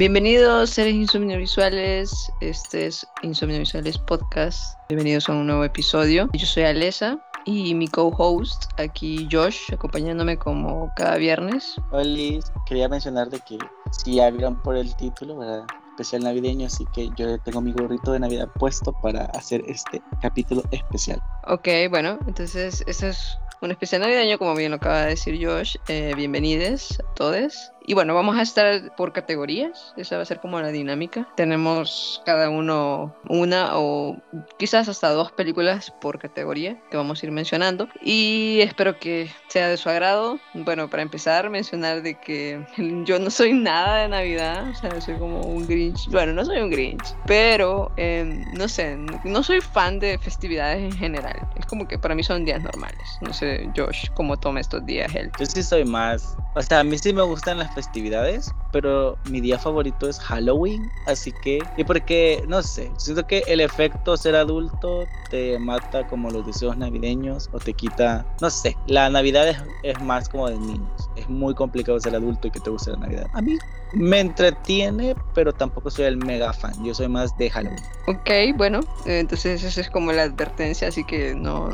Bienvenidos seres insomnio visuales, este es Insomnio Visuales Podcast, bienvenidos a un nuevo episodio. Yo soy Alesa y mi co-host aquí Josh, acompañándome como cada viernes. Hola, quería mencionar de que si vieron por el título, ¿verdad? especial navideño, así que yo tengo mi gorrito de Navidad puesto para hacer este capítulo especial. Ok, bueno, entonces eso es un especial navideño, como bien lo acaba de decir Josh. Eh, bienvenidos a todos. Y bueno, vamos a estar por categorías, esa va a ser como la dinámica. Tenemos cada uno una o quizás hasta dos películas por categoría que vamos a ir mencionando. Y espero que sea de su agrado. Bueno, para empezar, mencionar de que yo no soy nada de Navidad, o sea, soy como un Grinch. Bueno, no soy un Grinch, pero em, no sé, no soy fan de festividades en general. Es como que para mí son días normales. No sé, Josh, cómo toma estos días él. Yo sí soy más, o sea, a mí sí me gustan las festividades, pero mi día favorito es Halloween, así que, y porque, no sé, siento que el efecto ser adulto te mata como los deseos navideños o te quita, no sé, la Navidad es, es más como de niños, es muy complicado ser adulto y que te guste la Navidad. A mí me entretiene, pero tampoco soy el mega fan, yo soy más de Halloween. Ok, bueno, entonces esa es como la advertencia, así que no,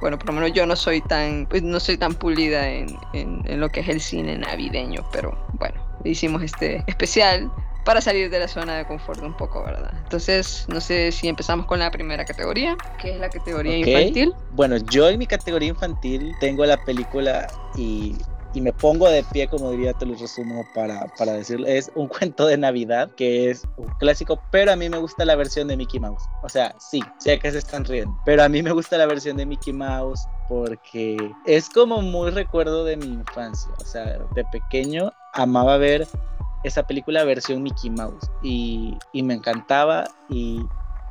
bueno, por lo menos yo no soy tan, pues no soy tan pulida en, en, en, lo que es el cine navideño, pero bueno, hicimos este especial para salir de la zona de confort un poco, ¿verdad? Entonces, no sé si empezamos con la primera categoría, que es la categoría okay. infantil. Bueno, yo en mi categoría infantil tengo la película y y me pongo de pie, como diría, te lo resumo para, para decirlo. Es un cuento de Navidad que es un clásico, pero a mí me gusta la versión de Mickey Mouse. O sea, sí, sé que se están riendo, pero a mí me gusta la versión de Mickey Mouse porque es como muy recuerdo de mi infancia. O sea, de pequeño amaba ver esa película versión Mickey Mouse y, y me encantaba y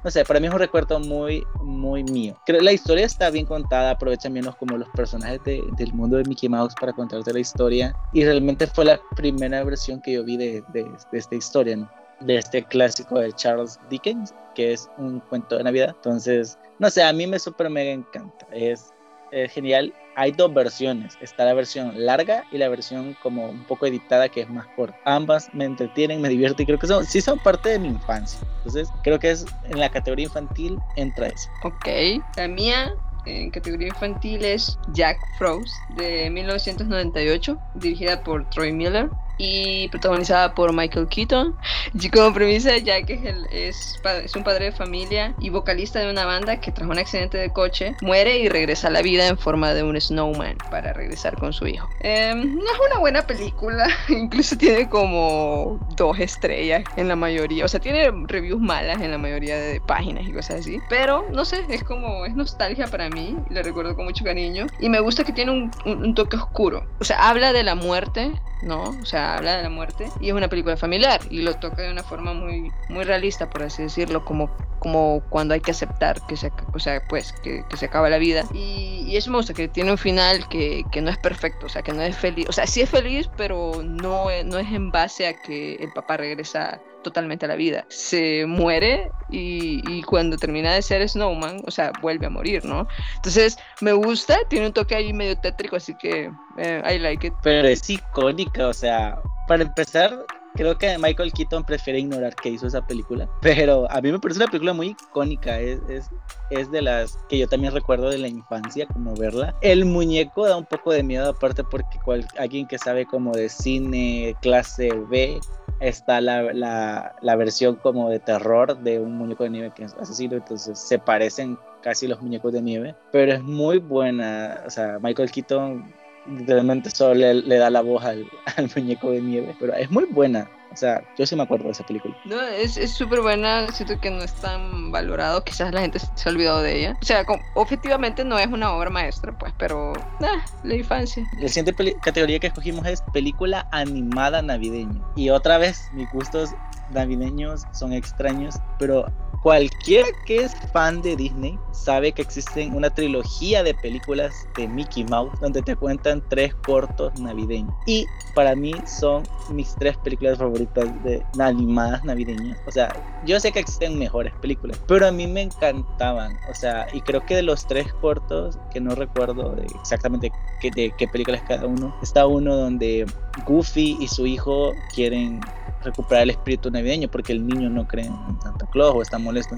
no sé, para mí es un recuerdo muy, muy mío. Creo la historia está bien contada, aprovechan bien como los personajes de, del mundo de Mickey Mouse para contarte la historia. Y realmente fue la primera versión que yo vi de, de, de esta historia, ¿no? De este clásico de Charles Dickens, que es un cuento de Navidad. Entonces, no sé, a mí me súper mega encanta. Es, es genial hay dos versiones. Está la versión larga y la versión como un poco editada que es más corta. Ambas me entretienen, me divierten y creo que son, sí son parte de mi infancia. Entonces creo que es en la categoría infantil entra eso. Ok, la mía en categoría infantil es Jack Frost de 1998, dirigida por Troy Miller y protagonizada por Michael Keaton. Y como premisa, Jack es, el, es, es, un padre de familia y vocalista de una banda que tras un accidente de coche muere y regresa a la vida en forma de un snowman para regresar con su hijo. Eh, no es una buena película, incluso tiene como dos estrellas en la mayoría, o sea, tiene reviews malas en la mayoría de páginas y cosas así, pero no sé, es como, es nostalgia para mí, la recuerdo con mucho cariño y me gusta que tiene un, un, un toque oscuro, o sea, habla de la muerte, ¿no? O sea, habla de la muerte y es una película familiar y lo toca de una forma muy, muy realista, por así decirlo, como, como cuando hay que aceptar que se, o sea, pues, que, se acaba la vida. Y, y, eso me gusta, que tiene un final que, que, no es perfecto, o sea, que no es feliz, o sea, sí es feliz, pero no, no es en base a que el papá regresa totalmente a la vida. Se muere y, y, cuando termina de ser Snowman, o sea, vuelve a morir, ¿no? Entonces, me gusta, tiene un toque ahí medio tétrico, así que eh, I like it. Pero es icónica, o sea, para empezar, creo que Michael Keaton prefiere ignorar que hizo esa película, pero a mí me parece una película muy icónica, es, es, es de las que yo también recuerdo de la infancia, como verla. El muñeco da un poco de miedo, aparte porque cual, alguien que sabe como de cine clase B, está la, la, la, versión como de terror de un muñeco de nieve que es asesino, entonces se parecen casi los muñecos de nieve, pero es muy buena, o sea, Michael Keaton literalmente solo le, le da la voz al, al, muñeco de nieve, pero es muy buena. O sea, yo sí me acuerdo de esa película. No, es súper buena, siento que no es tan valorado, quizás la gente se ha olvidado de ella. O sea, objetivamente no es una obra maestra, pues, pero, nah, la infancia. La siguiente categoría que escogimos es película animada navideña. Y otra vez, mis gustos navideños son extraños, pero cualquiera que es fan de Disney sabe que existen una trilogía de películas de Mickey Mouse donde te cuentan tres cortos navideños. Y para mí son mis tres películas favoritas de animadas navideñas. O sea, yo sé que existen mejores películas, pero a mí me encantaban. O sea, y creo que de los tres cortos, que no recuerdo exactamente qué, de qué películas cada uno, está uno donde Goofy y su hijo quieren recuperar el espíritu navideño porque el niño no cree en Santa Claus o está molesto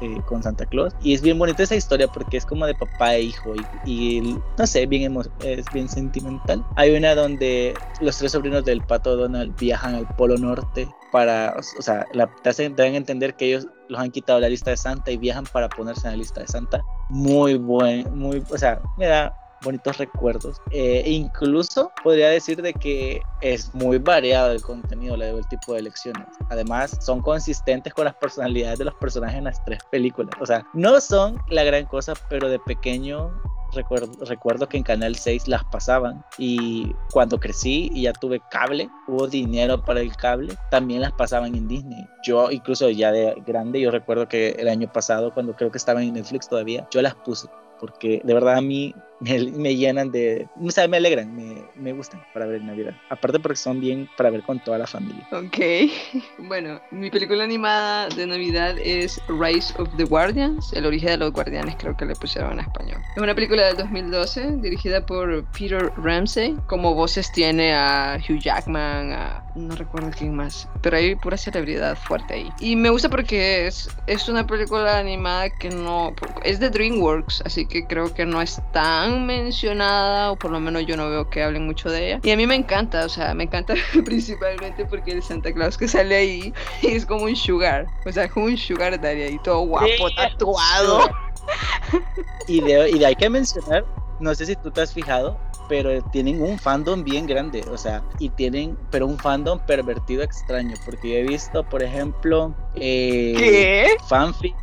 eh, con Santa Claus. Y es bien bonita esa historia porque es como de papá e hijo y, no sé bien es bien sentimental. Hay una donde los tres sobrinos del pato Donald viajan al polo norte para o sea la, te hacen a entender que ellos los han quitado la lista de Santa y viajan para ponerse en la lista de Santa. Muy buen muy o sea me da bonitos recuerdos. Eh, incluso podría decir de que es muy variado el contenido, el tipo de elecciones. Además, son consistentes con las personalidades de los personajes en las tres películas. O sea, no son la gran cosa, pero de pequeño Recuerdo, recuerdo, que en Canal 6 las pasaban y cuando crecí y ya tuve cable, hubo dinero para el cable, también las pasaban en Disney. Yo incluso ya de grande, yo recuerdo que el año pasado, cuando creo que estaban en Netflix todavía, yo las puse porque de verdad a mí me, llenan de, o sea, me alegran, me, me, gustan para ver Navidad. Aparte porque son bien para ver con toda la familia. Ok, bueno, mi película animada de Navidad es Rise of the Guardians, el origen de los guardianes creo que le pusieron en español. Es una película del 2012 dirigida por Peter Ramsey. Como voces tiene a Hugh Jackman, a no recuerdo quién más, pero hay pura celebridad fuerte ahí. Y me gusta porque es, es una película animada que no, es de DreamWorks, así que creo que no es tan mencionada, o por lo menos yo no veo que hablen mucho de ella. Y a mí me encanta, o sea, me encanta principalmente porque el Santa Claus que sale ahí es como un sugar, o sea, como un sugar daddy ahí, todo guapo, tatuado. Y de, y de hay que mencionar, no sé si tú te has fijado, pero tienen un fandom bien grande, o sea, y tienen, pero un fandom pervertido extraño, porque yo he visto, por ejemplo, eh, ¿qué? Fanfic,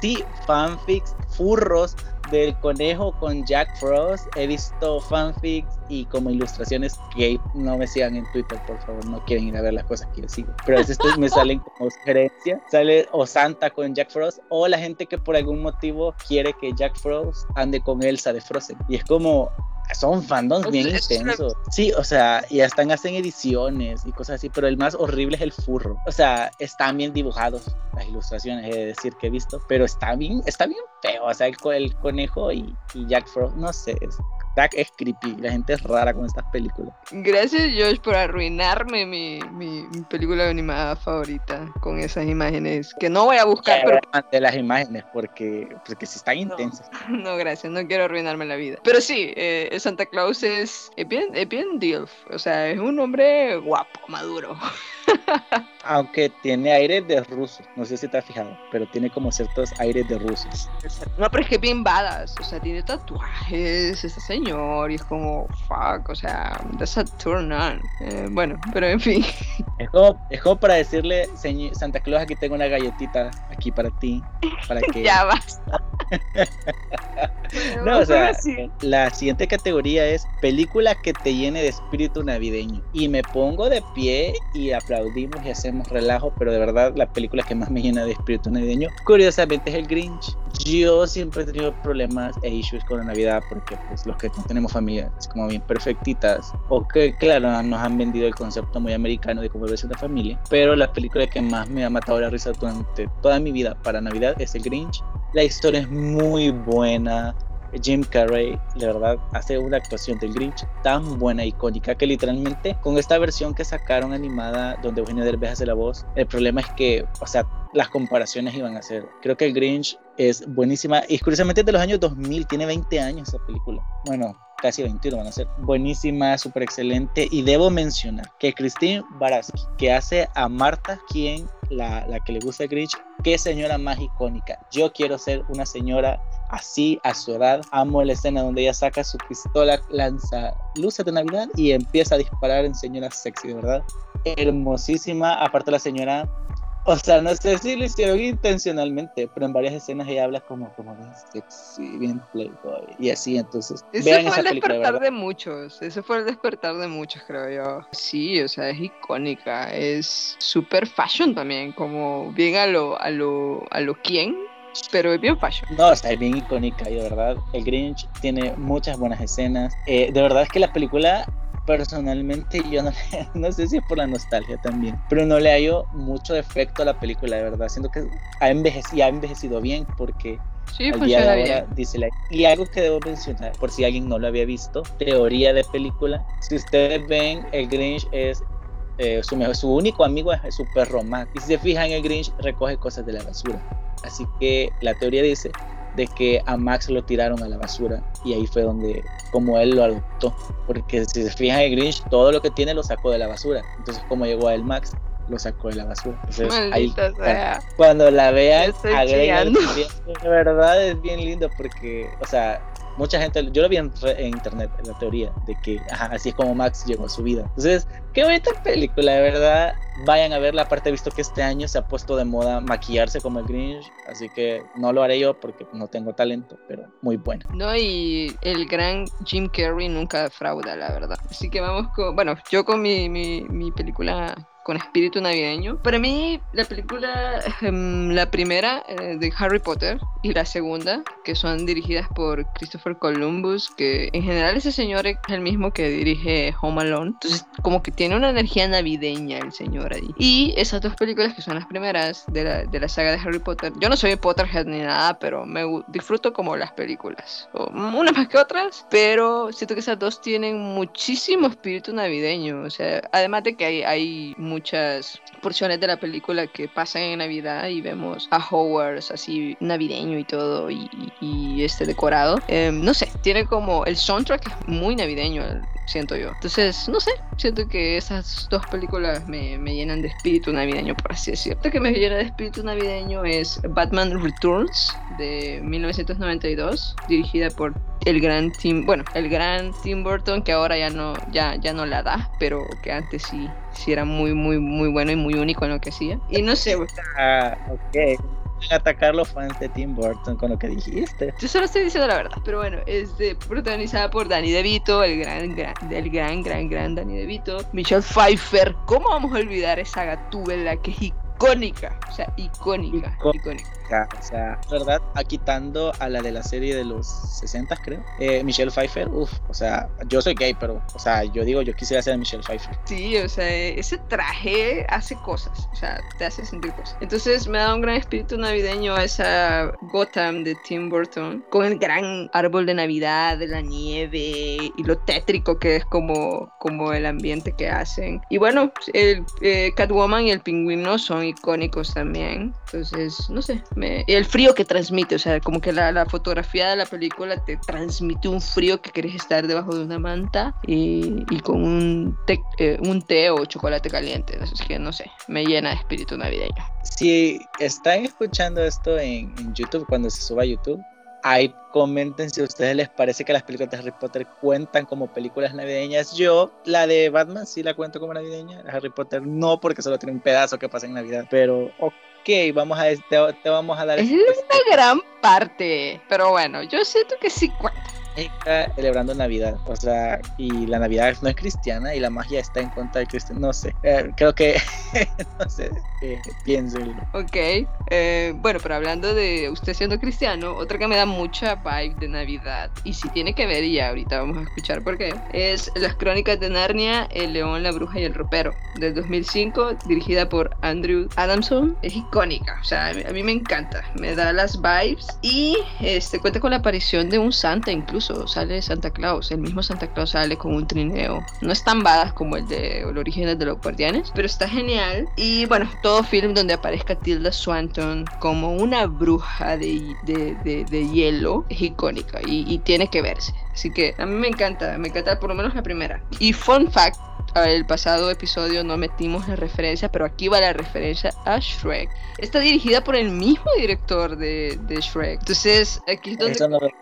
sí, fanfics, furros del conejo con Jack Frost. He visto fanfics y como ilustraciones que no me sigan en Twitter, por favor, no quieren ir a ver las cosas que yo sigo. Pero a veces me salen como sugerencias. Sale o Santa con Jack Frost o la gente que por algún motivo quiere que Jack Frost ande con Elsa de Frozen. Y es como, son fandoms bien intensos. Sí, o sea, y están hacen ediciones y cosas así, pero el más horrible es el furro. O sea, están bien dibujados las ilustraciones, he de decir que he visto, pero está bien, está bien feo. O sea, el, el conejo y, y, Jack Frost, no sé, es, es creepy. La gente es rara con estas películas. Gracias, Josh, por arruinarme mi, mi, película animada favorita con esas imágenes que no voy a buscar. Pero... De las imágenes, porque, porque si están intensas. No, gracias, no quiero arruinarme la vida. Pero sí, eh, Santa Claus es, es, bien, es bien DILF. O sea, es un hombre guapo, maduro. Aunque tiene aires de ruso, no sé si te has fijado, pero tiene como ciertos aires de rusos. No, pero es que bien badas, o sea, tiene tatuajes, este señor, y es como, fuck, o sea, that's a turn on. Eh, bueno, pero en fin. Es como, es como para decirle, Santa Claus, aquí tengo una galletita aquí para ti, para que... ya basta. No, o sea, la siguiente categoría es película que te llene de espíritu navideño. Y me pongo de pie y aplaudimos y hacemos relajo, pero de verdad la película que más me llena de espíritu navideño, curiosamente, es el Grinch. Yo siempre he tenido problemas e issues con la Navidad porque pues los que no tenemos familias como bien perfectitas o que claro nos han vendido el concepto muy americano de cómo debe ser una familia, pero la película que más me ha matado la risa durante toda mi vida para Navidad es el Grinch. La historia es muy buena, Jim Carrey, la verdad, hace una actuación del Grinch tan buena, icónica, que literalmente con esta versión que sacaron animada, donde Eugenio Derbez hace la voz, el problema es que, o sea, las comparaciones iban a ser. Creo que el Grinch es buenísima y curiosamente es de los años 2000, tiene 20 años esa película. Bueno, casi 21 van a ser. Buenísima, súper excelente. Y debo mencionar que Christine Baraski, que hace a Marta, quien la, la que le gusta Grinch, qué señora más icónica. Yo quiero ser una señora así a su edad. Amo la escena donde ella saca su pistola, lanza luces de Navidad y empieza a disparar en señora sexy, de verdad. Hermosísima. Aparte la señora O sea, no sé si lo hicieron intencionalmente, pero en varias escenas ella habla como, como de sexy, bien playboy, y así, entonces. Ese fue el despertar de, muchos, ese fue el despertar de muchos, creo yo. Sí, o sea, es icónica, es super fashion también, como bien a lo, a lo, a lo quién, pero es bien fashion. No, está bien icónica y de verdad el Grinch tiene muchas buenas escenas. Eh, de verdad es que la película personalmente yo no, no sé si es por la nostalgia también, pero no le hallo mucho efecto a la película, de verdad. Siento que ha envejecido, ha envejecido bien porque Sí, al día de ahora, dice la... Y algo que debo mencionar, por si alguien no lo había visto, teoría de película. Si ustedes ven, el Grinch es eh, su, mejor, su único amigo es su perro Max. Y si se fijan, el Grinch recoge cosas de la basura. Así que la teoría dice de que a Max lo tiraron a la basura y ahí fue donde como él lo adoptó. Porque si se fijan el Grinch todo lo que tiene lo sacó de la basura. Entonces como llegó a él Max lo sacó de la basura. Entonces, ahí, cuando la vean agregan de verdad es bien lindo porque o sea mucha gente, yo lo vi en, internet, en la teoría, de que así es como Max llegó a su vida. Entonces, qué bonita película, de verdad. Vayan a verla, aparte visto que este año se ha puesto de moda maquillarse como el Grinch, así que no lo haré yo porque no tengo talento, pero muy bueno. No, y el gran Jim Carrey nunca defrauda, la verdad. Así que vamos con, bueno, yo con mi, mi, mi película con espíritu navideño. Para mí, la película, em, la primera eh, de Harry Potter y la segunda, que son dirigidas por Christopher Columbus, que en general ese señor es el mismo que dirige Home Alone. Entonces, como que tiene una energía navideña el señor ahí. Y esas dos películas, que son las primeras de la, de la saga de Harry Potter, yo no soy Potterhead ni nada, pero me disfruto como las películas. unas más que otras, pero siento que esas dos tienen muchísimo espíritu navideño. O sea, además de que hay, hay muchas porciones de la película que pasan en Navidad y vemos a Hogwarts así navideño y todo y, este decorado. Em, no sé, tiene como el soundtrack muy navideño, siento yo. Entonces, no sé, siento que esas dos películas me, me llenan de espíritu navideño, por así decirlo. Lo que me llena de espíritu navideño es Batman Returns de 1992, dirigida por el gran Tim, bueno, el gran Tim Burton que ahora ya no, ya, ya no la da, pero que antes sí, sí era muy, muy, muy bueno y muy único en lo que hacía. Y no sé. Ah, ok atacar los fans de Tim Burton con lo que dijiste. Yo solo estoy diciendo la verdad, pero bueno, es de, protagonizada por Danny DeVito, el gran, gran, el gran, gran, gran Danny DeVito, Michelle Pfeiffer. ¿Cómo vamos a olvidar esa gatúbela que es icónica? O sea, icónica, icónica o sea, ¿verdad? A quitando a la de la serie de los 60, creo. Eh, Michelle Pfeiffer, uff, o sea, yo soy gay, pero, o sea, yo digo, yo quisiera ser Michelle Pfeiffer. Sí, o sea, ese traje hace cosas, o sea, te hace sentir cosas. Entonces me da un gran espíritu navideño esa Gotham de Tim Burton, con el gran árbol de Navidad, de la nieve y lo tétrico que es como, como el ambiente que hacen. Y bueno, el eh, Catwoman y el pingüino son icónicos también. Entonces, no sé, y el frío que transmite, o sea, como que la, fotografía de la película te transmite un frío que quieres estar debajo de una manta y, con un té, eh, un té o chocolate caliente. Así que no sé, me llena de espíritu navideño. Si están escuchando esto en, en YouTube, cuando se suba a YouTube, ahí comenten si a ustedes les parece que las películas de Harry Potter cuentan como películas navideñas. Yo, la de Batman sí la cuento como navideña, Harry Potter no, porque solo tiene un pedazo que pasa en Navidad, pero ok, vamos a, te, te vamos a dar... Es una gran parte, pero bueno, yo siento que sí cuenta está celebrando Navidad, o sea, y la Navidad no es cristiana y la magia está en contra del cristiano, no sé, eh, creo que, no sé, eh, Ok, eh, bueno, pero hablando de usted siendo cristiano, otra que me da mucha vibe de Navidad, y si tiene que ver, y ahorita vamos a escuchar por qué, es Las Crónicas de Narnia, El León, la Bruja y el Ropero, del 2005, dirigida por Andrew Adamson, es icónica, o sea, a mí me encanta, me da las vibes, y este cuenta con la aparición de un santa incluso, sale Santa Claus, el mismo Santa Claus sale con un trineo. No es tan como el de el original de los guardianes, pero está genial. Y bueno, todo film donde aparezca Tilda Swanton como una bruja de, de, de, hielo es icónica y, y tiene que verse. Así que a mí me encanta, me encanta por lo menos la primera. Y fun fact, el pasado episodio no metimos la referencia, pero aquí va la referencia a Shrek. Está dirigida por el mismo director de, de Shrek. Entonces, aquí es donde...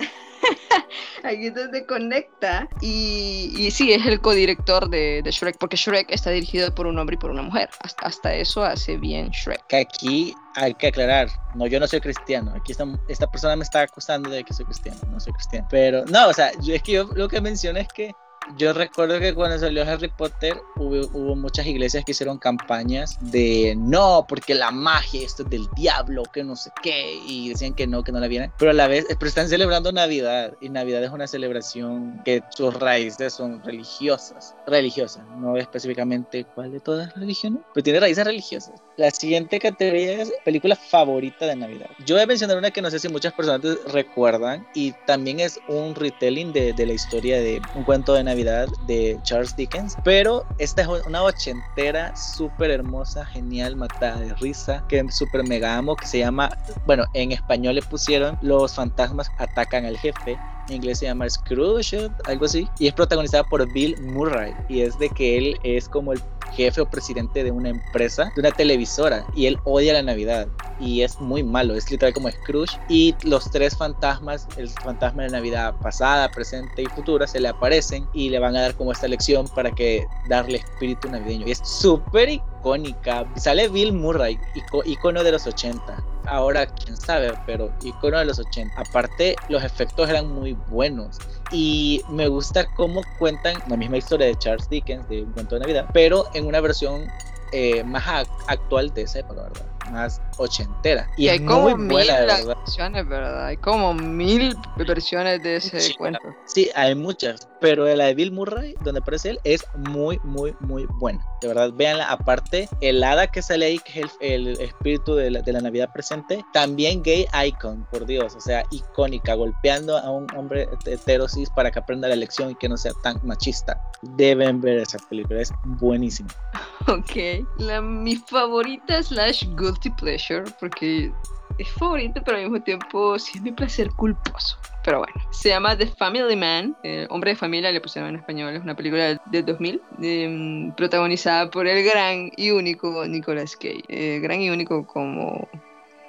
Aquí donde conecta. Y, y sí, es el codirector de, de Shrek, porque Shrek está dirigido por un hombre y por una mujer. Hasta, eso hace bien Shrek. Que aquí hay que aclarar, no, yo no soy cristiano. Aquí esta, esta persona me está acusando de que soy cristiano. No soy cristiano. Pero no, o sea, es que yo lo que menciono es que yo recuerdo que cuando salió Harry Potter hubo, hubo, muchas iglesias que hicieron campañas de no, porque la magia, esto es del diablo, que no sé qué, y decían que no, que no la vieran. Pero a la vez, pero están celebrando Navidad, y Navidad es una celebración que sus raíces son religiosas, religiosas, no específicamente cuál de todas las religiones, pero tiene raíces religiosas. La siguiente categoría es película favorita de Navidad. Yo voy a mencionar una que no sé si muchas personas recuerdan, y también es un retelling de, de la historia de un cuento de Navidad de Charles Dickens, pero esta es una ochentera súper hermosa, genial, matada de risa, que súper mega amo, que se llama, bueno, en español le pusieron Los fantasmas atacan al jefe en inglés se llama Scrooge, algo así, y es protagonizada por Bill Murray, y es de que él es como el jefe o presidente de una empresa, de una televisora, y él odia la Navidad, y es muy malo, es literal como Scrooge, y los tres fantasmas, el fantasma de Navidad pasada, presente y futura, se le aparecen y le van a dar como esta lección para que darle espíritu navideño, y es súper icónica, sale Bill Murray, icono de los 80, ahora quién sabe, pero icono de los 80. Aparte, los efectos eran muy buenos y me gusta cómo cuentan la misma historia de Charles Dickens de Un cuento de Navidad, pero en una versión eh, más actual de esa época, ¿verdad? Más ochentera. Y, hay como muy buena, mil versiones, ¿verdad? Hay como mil versiones de ese cuento. Sí, hay muchas, pero la de Bill Murray, donde aparece él, es muy, muy, muy buena. De verdad, véanla. Aparte, el hada que sale ahí, que es el, espíritu de la, de la, Navidad presente, también gay icon, por Dios, o sea, icónica, golpeando a un hombre heterosis para que aprenda la lección y que no sea tan machista. Deben ver esa película, es buenísima. Ok, la, mi favorita slash guilty pleasure, porque es favorita, pero al mismo tiempo sí es mi placer culposo. Pero bueno, se llama The Family Man, eh, Hombre de Familia, le pusieron en español, es una película de 2000, eh, protagonizada por el gran y único Nicolas Cage. Eh, gran y único como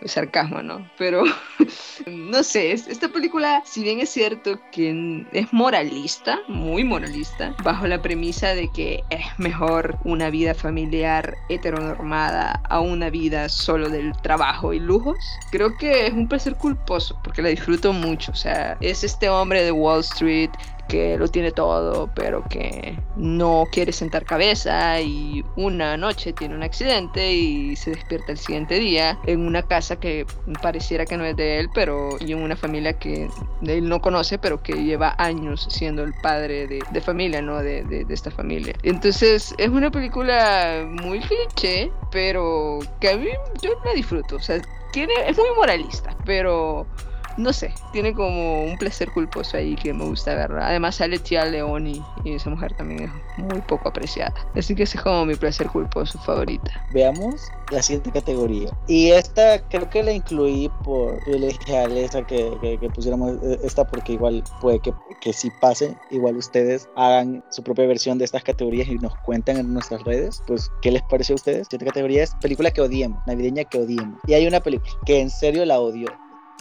sarcasmo, ¿no? Pero no sé, esta película, si bien es cierto que es moralista, muy moralista, bajo la premisa de que es mejor una vida familiar heteronormada a una vida solo del trabajo y lujos, creo que es un placer culposo porque la disfruto mucho. O sea, es este hombre de Wall Street que lo tiene todo, pero que no quiere sentar cabeza y una noche tiene un accidente y se despierta el siguiente día en una casa que pareciera que no es de él, pero y en una familia que él no conoce, pero que lleva años siendo el padre de, de familia, ¿no? De, de, de, esta familia. Entonces es una película muy cliché, pero que a mí yo la disfruto, o sea, tiene, es muy moralista, pero no sé, tiene como un placer culposo ahí que me gusta verla. Además sale Tia Leoni y esa mujer también es muy poco apreciada. Así que ese es como mi placer culposo favorita. Veamos la siguiente categoría. Y esta creo que la incluí por, yo le dije a Alesa que, que, que, pusiéramos esta porque igual puede que, que sí pase. Igual ustedes hagan su propia versión de estas categorías y nos cuentan en nuestras redes. Pues, ¿qué les pareció a ustedes? Siguiente categoría es película que odiemos, navideña que odiemos. Y hay una película que en serio la odio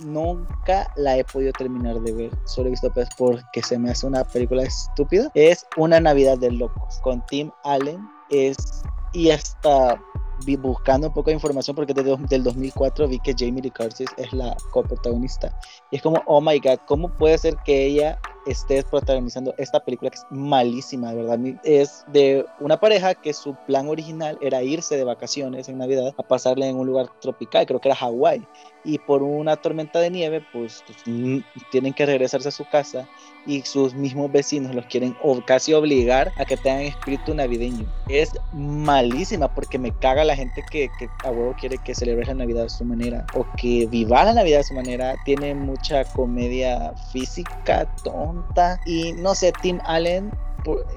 nunca la he podido terminar de ver. Solo he visto pues porque se me hace una película estúpida. Es Una Navidad de Locos con Tim Allen. Es y hasta vi buscando un poco de información porque desde del 2004 vi que Jamie Lee Curtis es la coprotagonista y es como oh my god cómo puede ser que ella esté protagonizando esta película que es malísima de verdad es de una pareja que su plan original era irse de vacaciones en Navidad a pasarle en un lugar tropical creo que era Hawái y por una tormenta de nieve pues, pues tienen que regresarse a su casa y sus mismos vecinos los quieren o casi obligar a que tengan espíritu navideño. Es malísima porque me caga la gente que, que a huevo quiere que celebres la Navidad de su manera o que viva la Navidad de su manera. Tiene mucha comedia física tonta y no sé, Tim Allen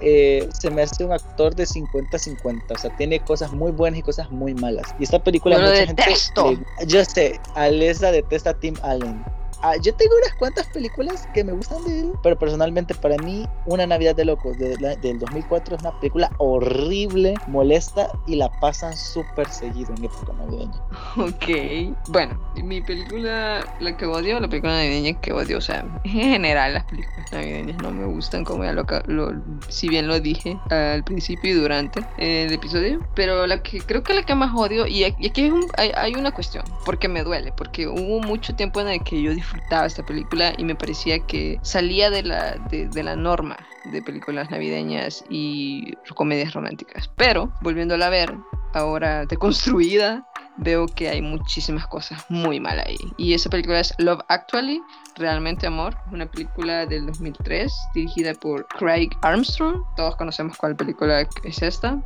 eh, se me hace un actor de 50-50. O sea, tiene cosas muy buenas y cosas muy malas. Y esta película, mucha detesto. gente. yo sé, Alesa detesta a Tim Allen Ah, yo tengo unas cuantas películas que me gustan de él, pero personalmente para mí Una Navidad de Locos de del 2004 es una película horrible, molesta y la pasan súper seguido en época navideña. Ok, bueno, mi película, la que odio, la película navideña que odio, o sea, en general las películas navideñas no me gustan, como ya lo, lo si bien lo dije al principio y durante el episodio, pero la que creo que la que más odio, y aquí hay, hay una cuestión, porque me duele, porque hubo mucho tiempo en el que yo disfrutaba esta película y me parecía que salía de la, de, de la norma de películas navideñas y comedias románticas. Pero, volviéndola a ver, ahora deconstruida, veo que hay muchísimas cosas muy mal ahí. Y esa película es Love Actually, Realmente Amor, una película del 2003 dirigida por Craig Armstrong. Todos conocemos cuál película es esta.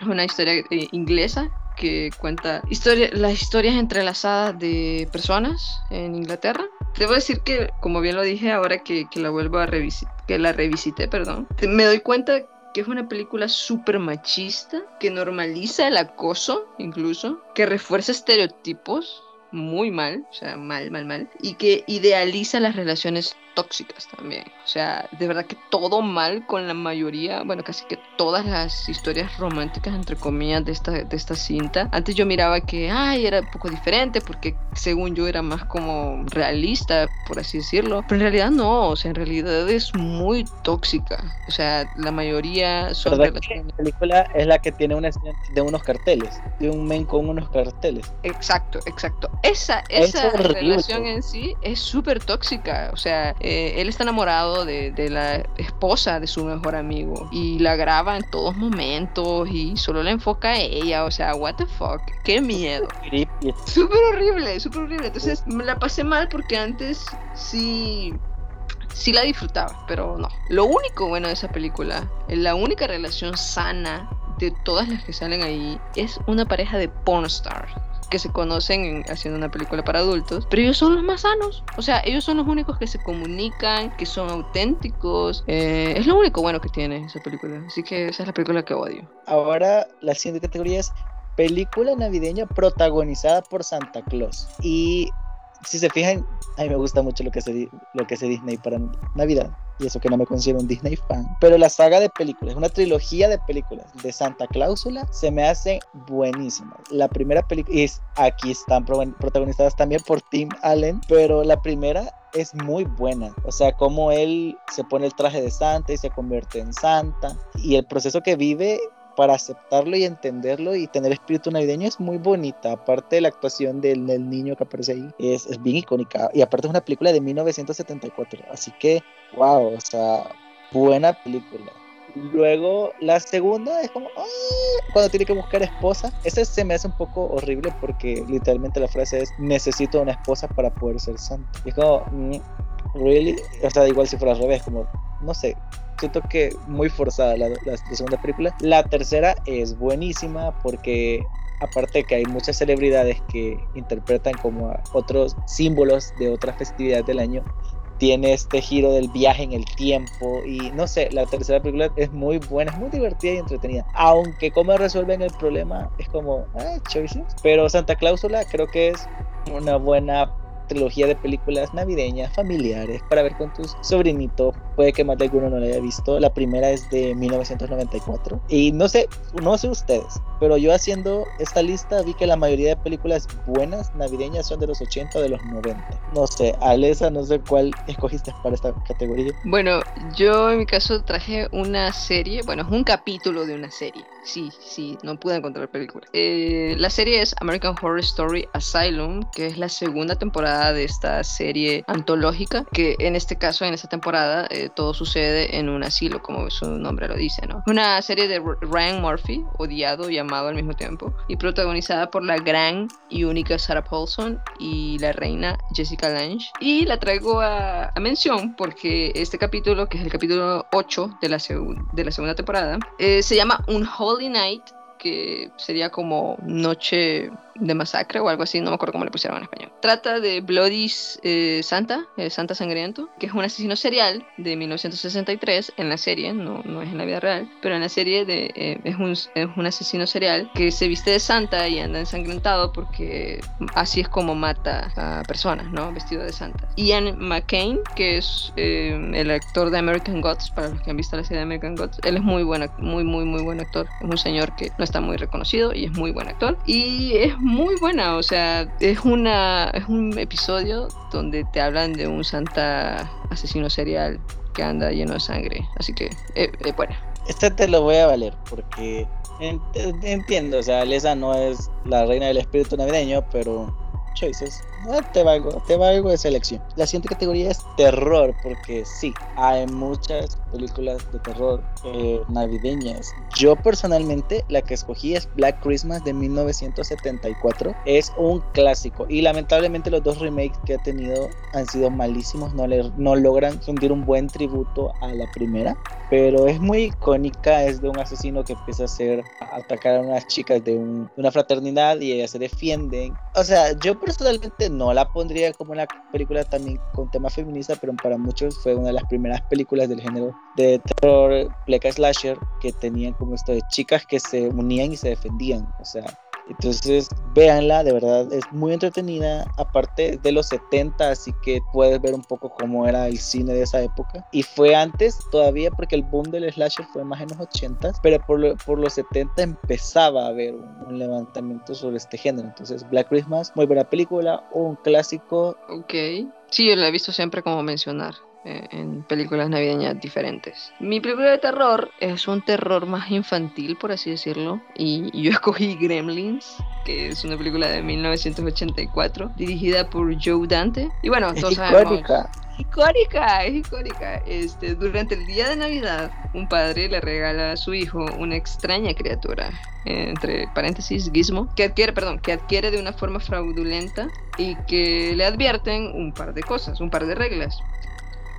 Es una historia eh, inglesa que cuenta historia, las historias entrelazadas de personas en Inglaterra. Debo decir que, como bien lo dije, ahora que, que la vuelvo a revisitar, que la revisité, perdón, me doy cuenta que es una película súper machista, que normaliza el acoso incluso, que refuerza estereotipos muy mal, o sea, mal, mal, mal, y que idealiza las relaciones tóxicas también. O sea, de verdad que todo mal con la mayoría, bueno, casi que todas las historias románticas, entre comillas, de esta, de esta cinta. Antes yo miraba que, ay, era un poco diferente porque según yo era más como realista, por así decirlo. Pero en realidad no, o sea, en realidad es muy tóxica. O sea, la mayoría son relaciones. La película es la que tiene una escena de unos carteles, de un men con unos carteles. Exacto, exacto. Esa, esa relación en sí es súper tóxica. O sea, eh, él está enamorado de, la esposa de su mejor amigo y la graba en todos momentos y solo le enfoca a ella, o sea, what the fuck, qué miedo. Súper horrible, súper horrible. Entonces me la pasé mal porque antes sí sí la disfrutaba, pero no. Lo único bueno de esa película, la única relación sana de todas las que salen ahí, es una pareja de pornstar que se conocen haciendo una película para adultos, pero ellos son los más sanos. O sea, ellos son los únicos que se comunican, que son auténticos. Eh, es lo único bueno que tiene esa película. Así que esa es la película que odio. Ahora, la siguiente categoría es película navideña protagonizada por Santa Claus. Y si se fijan, a mí me gusta mucho lo que hace, lo que hace Disney para Navidad. Y eso que no me considero un Disney fan. Pero la saga de películas, una trilogía de películas de Santa Cláusula, se me hace buenísima. La primera película, y aquí están protagonizadas también por Tim Allen, pero la primera es muy buena. O sea, cómo él se pone el traje de Santa y se convierte en Santa. Y el proceso que vive para aceptarlo y entenderlo y tener espíritu navideño es muy bonita. Aparte de la actuación del, niño que aparece ahí, es, es, bien icónica. Y aparte es una película de 1974. Así que, wow, o sea, buena película. Luego, la segunda es como, cuando tiene que buscar esposa. Ese se me hace un poco horrible porque literalmente la frase es, necesito una esposa para poder ser santo. Y es como, mm, really, o sea, igual si fuera al revés, como, no sé, siento que muy forzada la, segunda película. La tercera es buenísima porque aparte de que hay muchas celebridades que interpretan como otros símbolos de otras festividades del año, tiene este giro del viaje en el tiempo y no sé, la tercera película es muy buena, es muy divertida y entretenida, aunque cómo resuelven el problema es como, ah, choices, pero Santa Cláusula creo que es una buena trilogía de películas navideñas, familiares, para ver con tus sobrinitos. Puede que más de alguno no la haya visto. La primera es de 1994. Y no sé, no sé ustedes, pero yo haciendo esta lista vi que la mayoría de películas buenas navideñas son de los 80 o de los 90. No sé, Alesa, no sé cuál escogiste para esta categoría. Bueno, yo en mi caso traje una serie, bueno, es un capítulo de una serie. Sí, sí, no pude encontrar película. Eh, la serie es American Horror Story Asylum, que es la segunda temporada de esta serie antológica, que en este caso, en esta temporada, eh, todo sucede en un asilo, como su nombre lo dice, ¿no? Una serie de Ryan Murphy, odiado y amado al mismo tiempo, y protagonizada por la gran y única Sarah Paulson y la reina Jessica Lange. Y la traigo a, mención porque este capítulo, que es el capítulo 8 de la, de la segunda temporada, eh, se llama Un Holy Night que sería como noche de masacre o algo así, no me acuerdo cómo le pusieron en español. Trata de Bloody eh, Santa, eh, Santa Sangriento, que es un asesino serial de 1963 en la serie, no, no es en la vida real, pero en la serie de, eh, es, un, es un asesino serial que se viste de Santa y anda ensangrentado porque así es como mata a personas, ¿no? Vestido de Santa. Ian McCain, que es el actor de American Gods, para los que han visto la serie de American Gods, él es muy buen, muy, muy, muy buen actor. Es un señor que no está muy reconocido y es muy buen actor. Y es muy buena, o sea, es, una, es un episodio donde te hablan de un santa asesino serial que anda lleno de sangre. Así que es buena. Este te lo voy a valer porque entiendo, o sea, Lesa no es la reina del espíritu navideño, pero choices. te valgo, te valgo de selección. La siguiente categoría es terror, porque sí, hay muchas películas de terror eh, navideñas. Yo personalmente la que escogí es Black Christmas de 1974. Es un clásico y lamentablemente los dos remakes que ha tenido han sido malísimos, no, le, no logran rendir un buen tributo a la primera. Pero es muy icónica, es de un asesino que empieza a hacer atacar a unas chicas de, un, de una fraternidad y ellas se defienden. O sea, yo personalmente no la pondría como una película también con tema feminista, pero para muchos fue una de las primeras películas del género de terror, pleca slasher, que tenían como esto de chicas que se unían y se defendían. O sea, entonces, véanla, de verdad es muy entretenida, aparte de los 70, así que puedes ver un poco cómo era el cine de esa época. Y fue antes todavía, porque el boom del slasher fue más en los 80, pero por, los 70 empezaba a haber un, levantamiento sobre este género. Entonces, Black Christmas, muy buena película, un clásico. Ok. Sí, yo la he visto siempre como mencionar. Eh, en películas navideñas diferentes. Mi película de terror es un terror más infantil, por así decirlo, y yo escogí Gremlins, que es una película de 1984, dirigida por Joe Dante. Y bueno, todos sabemos... Icónica, es icónica. Este, durante el día de Navidad, un padre le regala a su hijo una extraña criatura, entre paréntesis, gizmo, que adquiere, perdón, que adquiere de una forma fraudulenta y que le advierten un par de cosas, un par de reglas.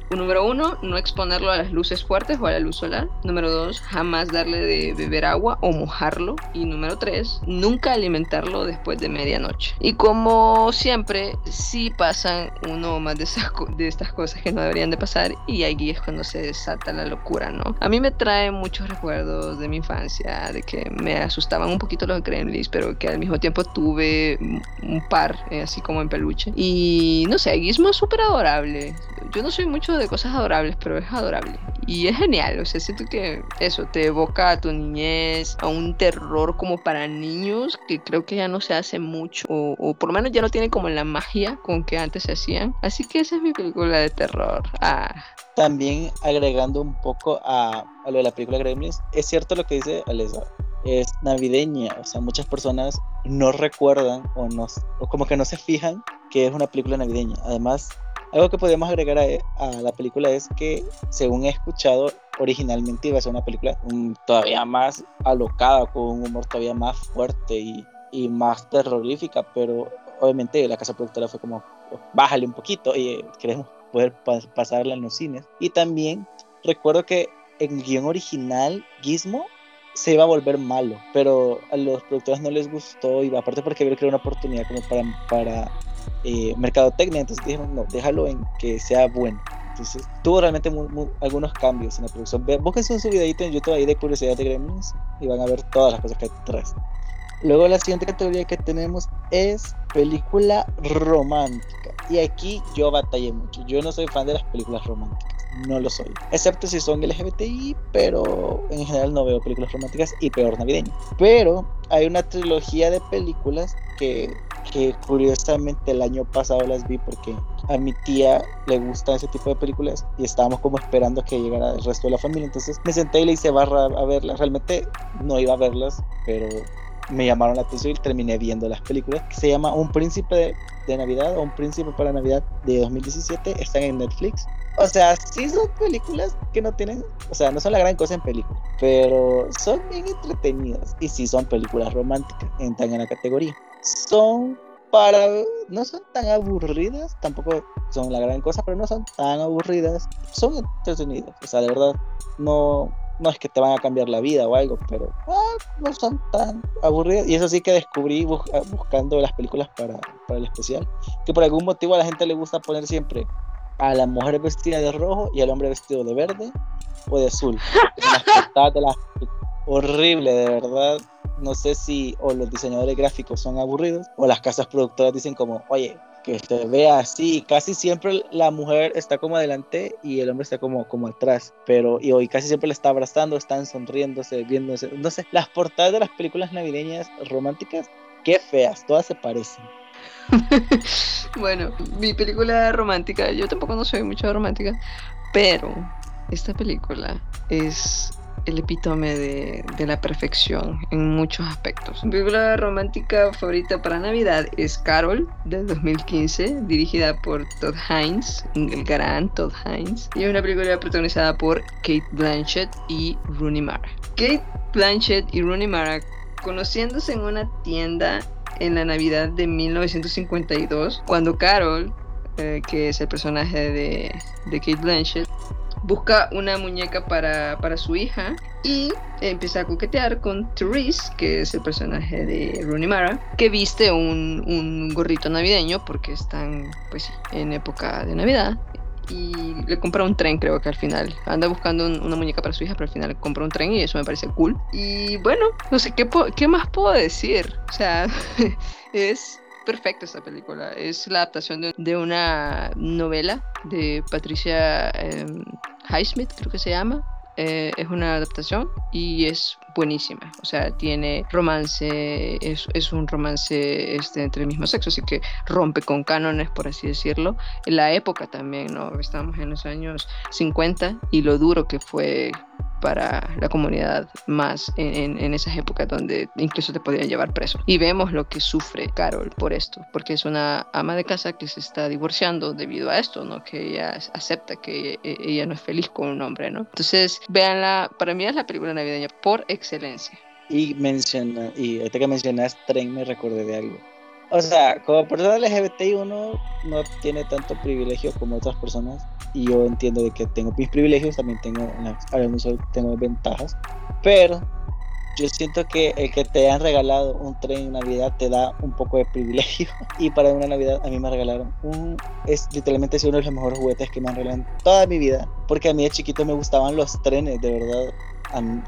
Número uno, no exponerlo a las luces fuertes o a la luz solar. Número dos, jamás darle de beber agua o mojarlo. Y número tres, nunca alimentarlo después de medianoche. Y como siempre, sí pasan uno o más de, de estas cosas que no deberían de pasar. Y aquí es cuando se desata la locura, ¿no? A mí me trae muchos recuerdos de mi infancia, de que me asustaban un poquito los gremlins, pero que al mismo tiempo tuve un par, eh, así como en peluche. Y no sé, Gizmo es súper adorable. Yo no soy mucho de cosas adorables, pero es adorable. Y es genial, o sea, siento que eso te evoca a tu niñez, a un terror como para niños, que creo que ya no se hace mucho, o, por lo menos ya no tiene como la magia con que antes se hacían. Así que esa es mi película de terror. Ah. También agregando un poco a, a lo de la película Gremlins, es cierto lo que dice Alesa, es navideña, o sea, muchas personas no recuerdan o, no, o como que no se fijan que es una película navideña. Además, algo que podemos agregar a, la película es que, según he escuchado, originalmente iba a ser una película todavía más alocada, con un humor todavía más fuerte y, y más terrorífica, pero obviamente la casa productora fue como, bájale un poquito y queremos poder pasarla en los cines. Y también recuerdo que en el guion original, Gizmo se iba a volver malo, pero a los productores no les gustó y aparte porque creo que era una oportunidad como para, para eh, mercadotecnia, entonces dijeron, no, déjalo en que sea bueno. Entonces tuvo realmente algunos cambios en la producción. Búsquense su videito en YouTube ahí de curiosidad de Gremlins y van a ver todas las cosas que hay detrás. Luego la siguiente categoría que tenemos es película romántica. Y aquí yo batallé mucho. Yo no soy fan de las películas románticas. No lo soy. Excepto si son LGBTI, pero en general no veo películas románticas y peor navideñas. Pero hay una trilogía de películas que que curiosamente el año pasado las vi porque a mi tía le gusta ese tipo de películas y estábamos como esperando que llegara el resto de la familia. Entonces me senté y le hice barra a verlas. Realmente no iba a verlas, pero me llamaron la atención y terminé viendo las películas. Se llama Un Príncipe de, Navidad o Un Príncipe para Navidad de 2017. Están en Netflix. O sea, sí son películas que no tienen, o sea, no son la gran cosa en películas, pero son bien entretenidas y sí son películas románticas, entran en la categoría son para. No son tan aburridas, tampoco son la gran cosa, pero no son tan aburridas. Son entretenidas. O sea, de verdad, no, no es que te van a cambiar la vida o algo, pero ah, no son tan aburridas. Y eso sí que descubrí buscando las películas para, para el especial, que por algún motivo a la gente le gusta poner siempre a la mujer vestida de rojo y al hombre vestido de verde o de azul. las de las... Horrible, de verdad. No sé si o los diseñadores gráficos son aburridos o las casas productoras dicen como, oye, que se vea así. Casi siempre la mujer está como adelante y el hombre está como, como atrás. Pero, y hoy casi siempre le está abrazando, están sonriéndose, viéndose. No sé, las portadas de las películas navideñas románticas, qué feas, todas se parecen. bueno, mi película romántica, yo tampoco no soy mucho romántica, pero esta película es el epítome de, la perfección en muchos aspectos. Mi película romántica favorita para Navidad es Carol, de 2015, dirigida por Todd Haynes, el gran Todd Haynes. Y es una película protagonizada por Kate Blanchett y Rooney Mara. Kate Blanchett y Rooney Mara conociéndose en una tienda en la Navidad de 1952, cuando Carol, eh, que es el personaje de, de Kate Blanchett, busca una muñeca para, para, su hija y empieza a coquetear con Therese, que es el personaje de Rooney Mara, que viste un, un gorrito navideño porque están pues en época de Navidad y le compra un tren, creo que al final. Anda buscando una muñeca para su hija, pero al final compra un tren y eso me parece cool. Y bueno, no sé qué, qué más puedo decir. O sea, es perfecta esta película. Es la adaptación de, una novela de Patricia eh, Highsmith, creo que se llama. Eh, es una adaptación y es buenísima. O sea, tiene romance, es, es un romance este, entre el mismo sexo, así que rompe con cánones, por así decirlo. La época también, ¿no? Estamos en los años 50 y lo duro que fue para la comunidad más en, en, esas épocas donde incluso te podían llevar preso. Y vemos lo que sufre Carol por esto, porque es una ama de casa que se está divorciando debido a esto, ¿no? Que ella acepta que e, ella no es feliz con un hombre, ¿no? Entonces, véanla, para mí es la película navideña por. Y menciona, y ahorita que mencionas tren me recordé de algo. O sea, como persona LGBTI uno no tiene tanto privilegio como otras personas y yo entiendo de que tengo mis privilegios, también tengo, tengo ventajas, pero yo siento que el que te han regalado un tren en Navidad te da un poco de privilegio. Y para una Navidad a mí me regalaron un. Es literalmente uno de los mejores juguetes que me han regalado en toda mi vida. Porque a mí de chiquito me gustaban los trenes, de verdad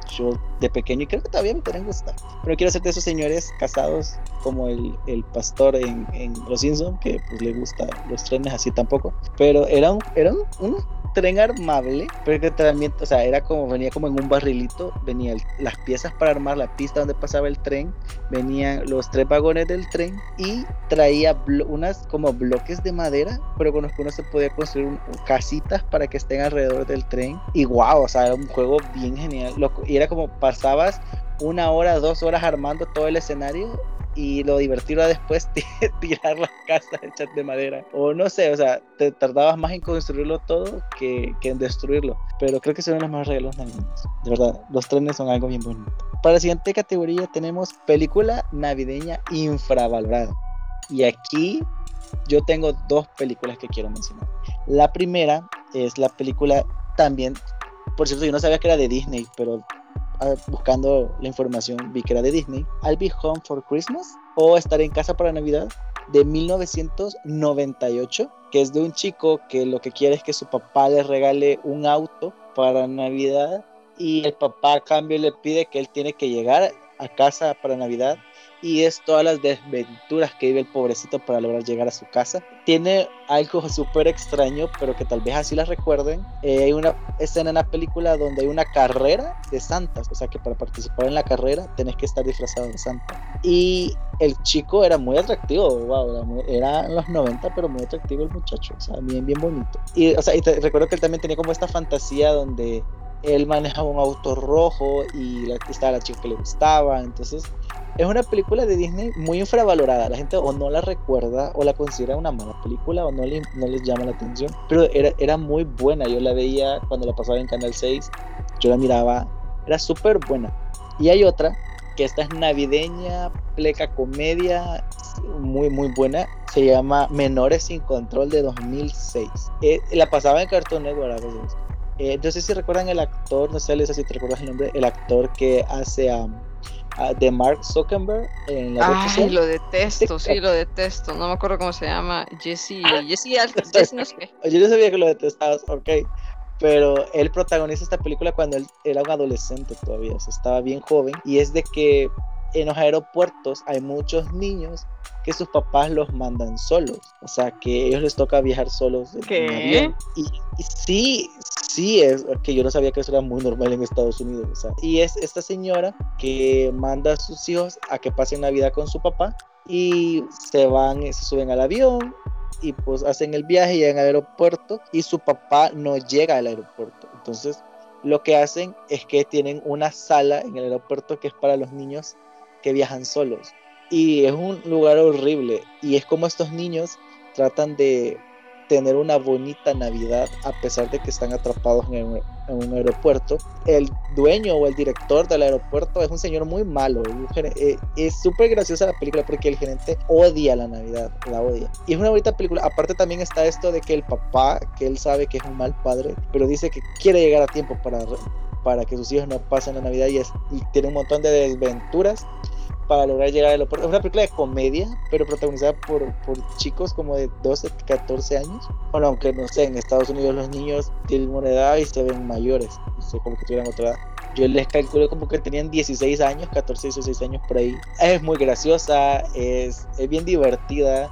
yo de pequeño, y creo que todavía me pueden gustar, pero quiero ser de esos señores casados como el, el pastor en, en, Los Simpsons, que pues le gusta los trenes así tampoco, pero era un, era un, tren armable, pero que también, o sea, era como, venía como en un barrilito, venían las piezas para armar la pista donde pasaba el tren, venían los tres vagones del tren y traía unas como bloques de madera, pero con los que uno se podía construir casitas para que estén alrededor del tren. Y wow, o sea, era un juego bien genial y era como pasabas una hora, dos horas armando todo el escenario y lo divertido después tirar las casas hechas de madera. O no sé, o sea, te tardabas más en construirlo todo que, que en destruirlo. Pero creo que son los más regalos navideños. De verdad, los trenes son algo bien bonito. Para la siguiente categoría tenemos película navideña infravalorada. Y aquí yo tengo dos películas que quiero mencionar. La primera es la película también por cierto, yo no sabía que era de Disney, pero buscando la información vi de Disney. I'll Be Home for Christmas o Estar en casa para Navidad de 1998, que es de un chico que lo que quiere es que su papá le regale un auto para Navidad y el papá a cambio le pide que él tiene que llegar a casa para Navidad y es todas las desventuras que vive el pobrecito para lograr llegar a su casa. Tiene algo súper extraño, pero que tal vez así las recuerden. Eh, hay una escena en la película donde hay una carrera de santas, o sea que para participar en la carrera tenés que estar disfrazado de santa. Y el chico era muy atractivo, wow, era, en los 90, pero muy atractivo el muchacho, o sea, bien, bien bonito. Y, o sea, y recuerdo que él también tenía como esta fantasía donde él manejaba un auto rojo y la, estaba la chica que le gustaba. Entonces, es una película de Disney muy infravalorada. La gente o no la recuerda o la considera una mala película o no, le, no les llama la atención. Pero era, era muy buena. Yo la veía cuando la pasaba en Canal 6. Yo la miraba. Era súper buena. Y hay otra que esta es navideña, pleca comedia, muy muy buena. Se llama Menores sin Control de 2006. Eh, la pasaba en Cartoon Network Eh, no sé si recuerdan el actor, no sé si te recuerdas el nombre, el actor que hace a, de Mark Zuckerberg en la Ay, lo detesto, sí, lo detesto. No me acuerdo cómo se llama. Jesse, Jesse, Jesse no sé. Yo no sabía que lo detestabas, ok. Pero él protagoniza esta película cuando él era un adolescente todavía, o sea, estaba bien joven. Y es de que en los aeropuertos hay muchos niños que sus papás los mandan solos, o sea, que ellos les toca viajar solos en avión. Y, y, sí, sí, es que yo no sabía que eso era muy normal en Estados Unidos, o sea, y es esta señora que manda a sus hijos a que pasen Navidad con su papá y se van, se suben al avión y pues hacen el viaje, llegan al aeropuerto y su papá no llega al aeropuerto. Entonces, lo que hacen es que tienen una sala en el aeropuerto que es para los niños que viajan solos. Y es un lugar horrible. Y es como estos niños tratan de tener una bonita Navidad a pesar de que están atrapados en, un aeropuerto. El dueño o el director del aeropuerto es un señor muy malo. Eh, es súper graciosa la película porque el gerente odia la Navidad, la odia. Y es una bonita película. Aparte también está esto de que el papá, que él sabe que es un mal padre, pero dice que quiere llegar a tiempo para, para que sus hijos no pasen la Navidad y, y tiene un montón de desventuras para lograr llegar al aeropuerto. Es una película de comedia, pero protagonizada por, por chicos como de 12, 14 años. Bueno, aunque no sé, en Estados Unidos los niños tienen una edad y se ven mayores, no sé, como que tuvieran otra edad. Yo les calculo como que tenían 16 años, 14, 16 años por ahí. Es muy graciosa, es, es bien divertida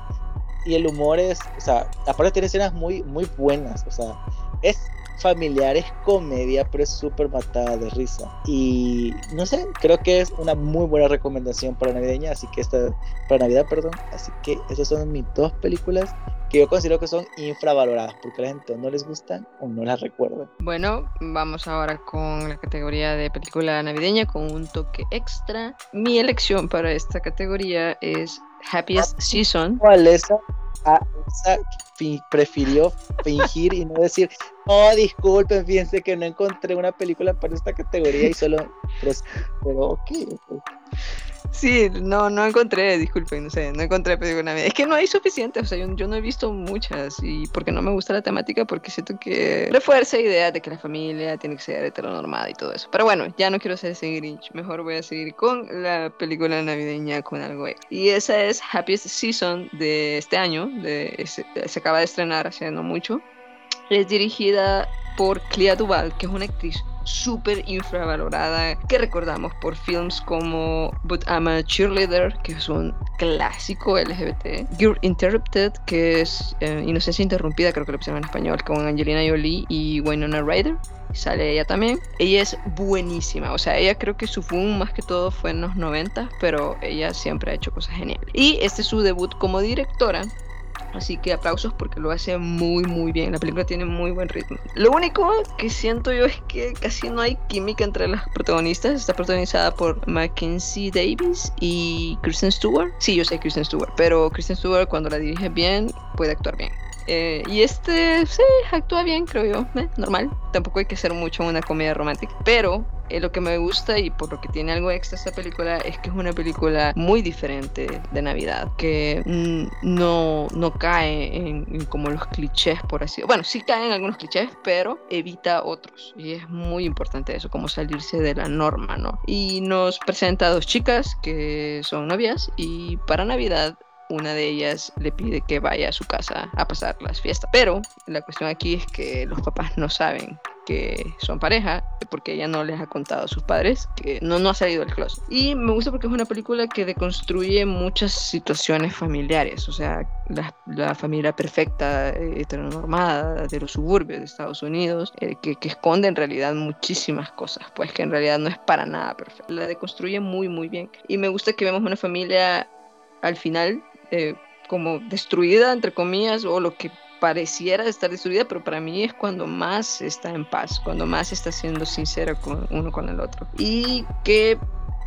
y el humor es, o sea, aparte tiene escenas muy, muy buenas, o sea, es familiar, es comedia, pero es súper matada de risa. Y no sé, creo que es una muy buena recomendación para navideña, así que esta, para Navidad, perdón. Así que esas son mis dos películas que yo considero que son infravaloradas, porque a la gente no les gustan o no las recuerdan. Bueno, vamos ahora con la categoría de película navideña con un toque extra. Mi elección para esta categoría es Happiest Season. ¿Cuál es prefirió fingir y no decir, oh, disculpen, fíjense que no encontré una película para esta categoría y solo, pero, pero. Sí, no, no encontré, disculpen, no sé, no encontré película Es que no hay suficiente, o sea, yo, no he visto muchas y porque no me gusta la temática, porque siento que refuerza idea de que la familia tiene que ser heteronormada y todo eso. Pero bueno, ya no quiero ser ese Grinch, mejor voy a seguir con la película navideña con algo Y esa es Happiest Season de este año, de, se, se acaba de estrenar hace no mucho. Es dirigida por Clea Duval, que es una actriz súper infravalorada que recordamos por films como But I'm a Cheerleader, que es un clásico LGBT, You're Interrupted, que es eh, Inocencia Interrumpida, creo que lo pusieron en español, con Angelina Jolie y Winona Ryder. Sale ella también. Ella es buenísima. O sea, ella creo que su boom más que todo fue en los 90, pero ella siempre ha hecho cosas geniales. Y este es su debut como directora. Así que aplausos porque lo hace muy muy bien. La película tiene muy buen ritmo. Lo único que siento yo es que casi no hay química entre las protagonistas. Está protagonizada por Mackenzie Davis y Kristen Stewart. Sí, yo sé Kristen Stewart, pero Kristen Stewart cuando la dirige bien puede actuar bien. Eh, y este, sí, actúa bien, creo yo. Eh, normal. Tampoco hay que ser mucho una comedia romántica. Pero eh, lo que me gusta y por lo que tiene algo extra esta película es que es una película muy diferente de Navidad. Que mm, no, no cae en, como los clichés, por así Bueno, sí caen algunos clichés, pero evita otros. Y es muy importante eso, como salirse de la norma, ¿no? Y nos presenta a dos chicas que son novias y para Navidad una de ellas le pide que vaya a su casa a pasar las fiestas. Pero la cuestión aquí es que los papás no saben que son pareja porque ella no les ha contado a sus padres que no, no ha salido del closet. Y me gusta porque es una película que deconstruye muchas situaciones familiares, o sea, la, la familia perfecta, eh, heteronormada de los suburbios de Estados Unidos, eh, que, que, esconde en realidad muchísimas cosas, pues que en realidad no es para nada perfecta. La deconstruye muy, muy bien. Y me gusta que vemos una familia al final eh, como destruida, entre comillas, o lo que pareciera estar destruida, pero para mí es cuando más está en paz, cuando más está siendo sincera con uno con el otro. Y que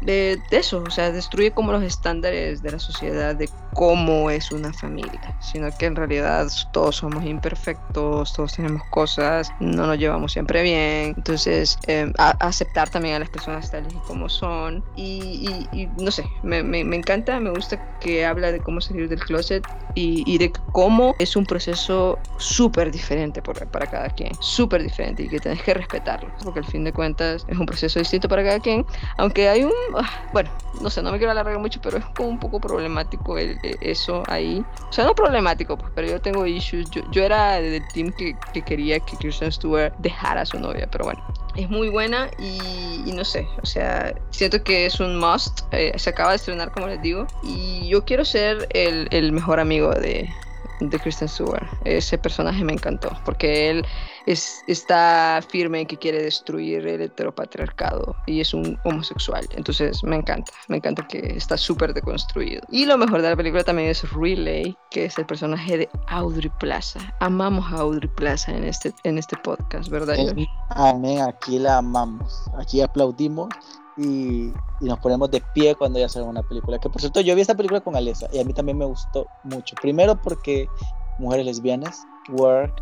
de, eso, o sea, destruye como los estándares de la sociedad de cómo es una familia, sino que en realidad todos somos imperfectos, todos tenemos cosas, no nos llevamos siempre bien, entonces em, aceptar también a las personas tales y como son. Y, no sé, me, encanta, me gusta que habla de cómo salir del closet y, de cómo es un proceso súper diferente para cada quien, súper diferente y que tienes que respetarlo, porque al fin de cuentas es un proceso distinto para cada quien, aunque hay un, bueno, no sé, no me quiero alargar mucho, pero es como un poco problemático e, eso ahí. O sea, no problemático, pues, pero yo tengo issues. Yo, era del team que, que quería que Kristen Stewart dejara a su novia, pero bueno, es muy buena y, no sé, o sea, siento que es un must. Eh, se acaba de estrenar, como les digo, y yo quiero ser el mejor amigo de, de Kristen Stewart. Ese personaje me encantó porque él es, está firme en que quiere destruir el heteropatriarcado y es un homosexual. Entonces me encanta, me encanta que está súper deconstruido. Y lo mejor de la película también es Relay, que es el personaje de Audrey Plaza. Amamos a Audrey Plaza en este, en este podcast, ¿verdad? Amén, aquí la amamos, aquí aplaudimos y, nos ponemos de pie cuando ya sale una película. Que por cierto, yo vi esta película con Alesa y a mí también me gustó mucho. Primero porque mujeres lesbianas, work.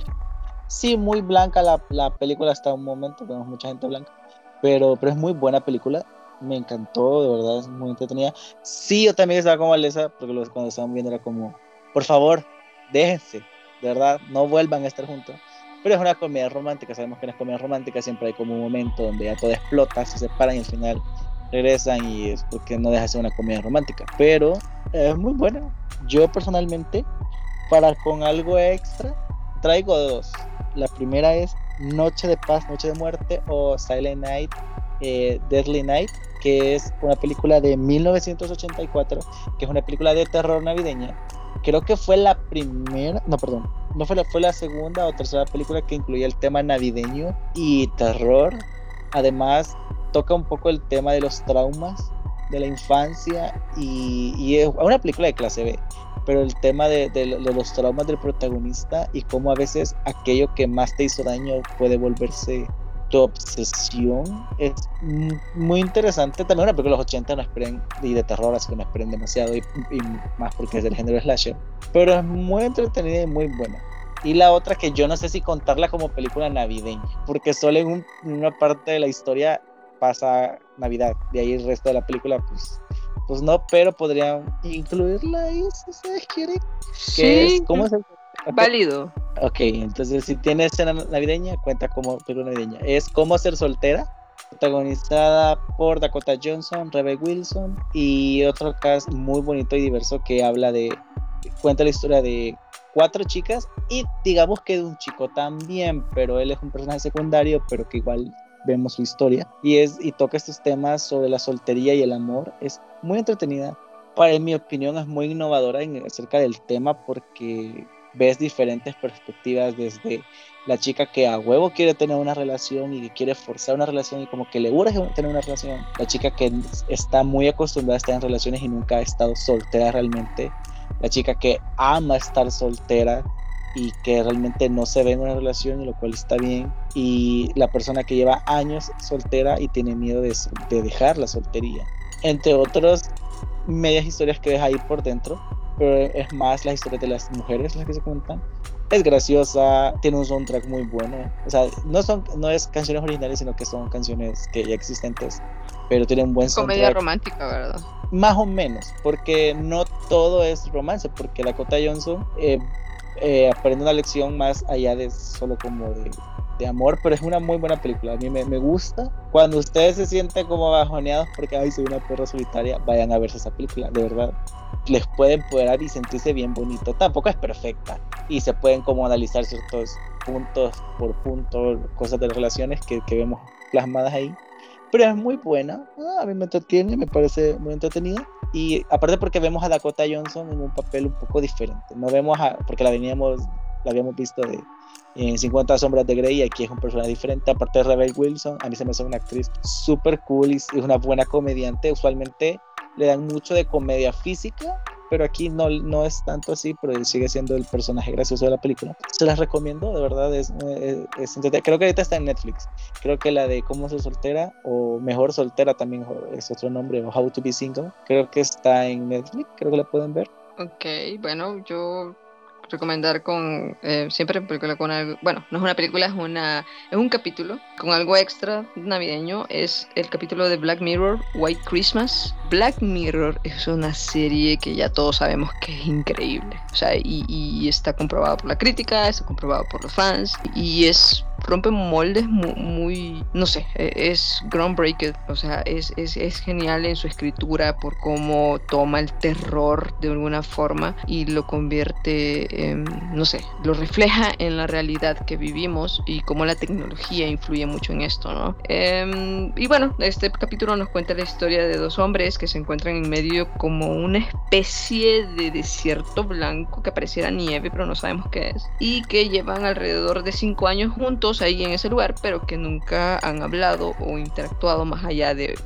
Sí, muy blanca la, la película hasta un momento, tenemos mucha gente blanca, pero, pero es muy buena película. Me encantó, de verdad, es muy entretenida. Sí, yo también estaba como Alesa, porque cuando estaban viendo era como, por favor, déjense, de verdad, no vuelvan a estar juntos pero es una comedia romántica, sabemos que en las comedias románticas siempre hay como un momento donde ya todo explota, se separan y al final regresan y es porque no deja de ser una comedia romántica, pero es muy buena. Yo personalmente, para con algo extra, traigo dos. La primera es Noche de Paz, Noche de Muerte o Silent Night, eh, Deadly Night, que es una película de 1984, que es una película de terror navideña. Creo que fue la primera, no, perdón, no fue la, fue la segunda o tercera película que incluía el tema navideño y terror. Además, toca un poco el tema de los traumas de la infancia y, es una película de clase B, pero el tema de, de, los traumas del protagonista y cómo a veces aquello que más te hizo daño puede volverse tu obsesión es muy interesante. También una película de los 80 no esperen y de terror, así que no esperen demasiado y, más porque es del género slasher. Pero es muy entretenida y muy buena. Y la otra que yo no sé si contarla como película navideña, porque solo en, una parte de la historia pasa Navidad. De ahí el resto de la película, pues, pues no, pero podrían incluirla ahí si ustedes quieren. Sí. ¿Cómo es el Válido. Ok, entonces si tiene escena navideña, cuenta como película navideña. Es Cómo ser soltera, protagonizada por Dakota Johnson, Rebecca Wilson y otro cast muy bonito y diverso que habla de, cuenta la historia de cuatro chicas y digamos que de un chico también, pero él es un personaje secundario, pero que igual vemos su historia y es y toca estos temas sobre la soltería y el amor. Es muy entretenida. Para mi opinión es muy innovadora en, acerca del tema porque ves diferentes perspectivas desde la chica que a huevo quiere tener una relación y que quiere forzar una relación y como que le urge tener una relación, la chica que está muy acostumbrada a estar en relaciones y nunca ha estado soltera realmente, la chica que ama estar soltera y que realmente no se ve en una relación, y lo cual está bien, y la persona que lleva años soltera y tiene miedo de, de dejar la soltería, entre otras medias historias que ves ahí por dentro pero es más la historia de las mujeres las que se cuentan. Es graciosa, tiene un soundtrack muy bueno. O sea, no, son, no es canciones originales, sino que son canciones que ya existentes, pero tiene un buen soundtrack. Comedia romántica, ¿verdad? Más o menos, porque no todo es romance, porque la Cota Johnson eh, eh, aprende una lección más allá de solo como de de amor, pero es una muy buena película. A mí me, me, gusta. Cuando ustedes se sienten como bajoneados porque ay, soy una perra solitaria, vayan a verse esa película, de verdad. Les pueden poder y sentirse bien bonito. Tampoco es perfecta y se pueden como analizar ciertos puntos por punto, cosas de relaciones que, que vemos plasmadas ahí. Pero es muy buena. Ah, a mí me entretiene, me parece muy entretenida. Y aparte porque vemos a Dakota Johnson en un papel un poco diferente. No vemos a, porque la veníamos, habíamos visto de en 50 sombras de Grey aquí es un personaje diferente aparte de Rebel Wilson a mí se me hace una actriz súper cool y es una buena comediante usualmente le dan mucho de comedia física pero aquí no, no es tanto así, pero sigue siendo el personaje gracioso de la película. Se las recomiendo, de verdad, es, es, creo que ahorita está en Netflix. Creo que la de Cómo ser soltera, o Mejor soltera también es otro nombre, o How to be single, creo que está en Netflix, creo que la pueden ver. Ok, bueno, yo recomendar con eh, siempre película con algo, bueno, no es una película, es una es un capítulo con algo extra navideño, es el capítulo de Black Mirror, White Christmas. Black Mirror es una serie que ya todos sabemos que es increíble, o sea, y, está comprobado por la crítica, está comprobado por los fans y es rompe moldes muy, no sé, e, es groundbreaker, o sea, es, es, es, genial en su escritura por cómo toma el terror de alguna forma y lo convierte, en, no sé, lo refleja en la realidad que vivimos y cómo la tecnología influye mucho en esto, ¿no? Em, y bueno, este capítulo nos cuenta la historia de dos hombres que se encuentran en medio como una especie de desierto blanco que pareciera nieve, pero no sabemos qué es, y que llevan alrededor de cinco años juntos ahí en ese lugar, pero que nunca han hablado o interactuado más allá de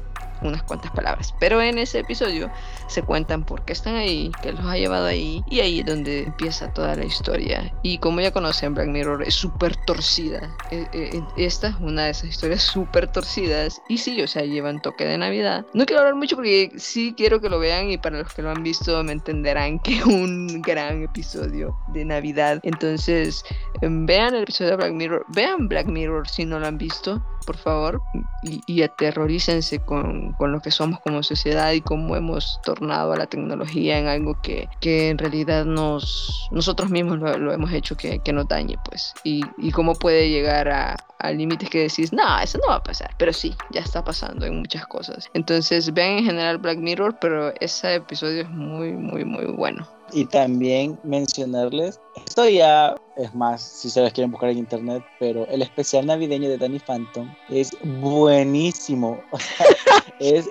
unas cuantas palabras. Pero en ese episodio se cuentan por qué están ahí, qué los ha llevado ahí, y ahí es donde empieza toda la historia. Y como ya conocen, Black Mirror es súper torcida. E, e, e, esta es una de esas historias súper torcidas. Y sí, o sea, llevan toque de Navidad. No quiero hablar mucho porque sí quiero que lo vean y para los que lo han visto me entenderán que es un gran episodio de Navidad. Entonces, em, vean el episodio de Black Mirror. Vean Black Mirror si no lo han visto, por favor. Y, y aterrorícense con con, lo que somos como sociedad y cómo hemos tornado a la tecnología en algo que, que en realidad nos, nosotros mismos lo, hemos hecho que, que, nos dañe, pues. Y, cómo puede llegar a límites que decís, no, eso no va a pasar. Pero sí, ya está pasando en muchas cosas. Entonces, vean en general Black Mirror, pero ese episodio es muy, muy, muy bueno. Y también mencionarles, esto ya es más, si se las quieren buscar en internet, pero el especial navideño de Danny Phantom es buenísimo. es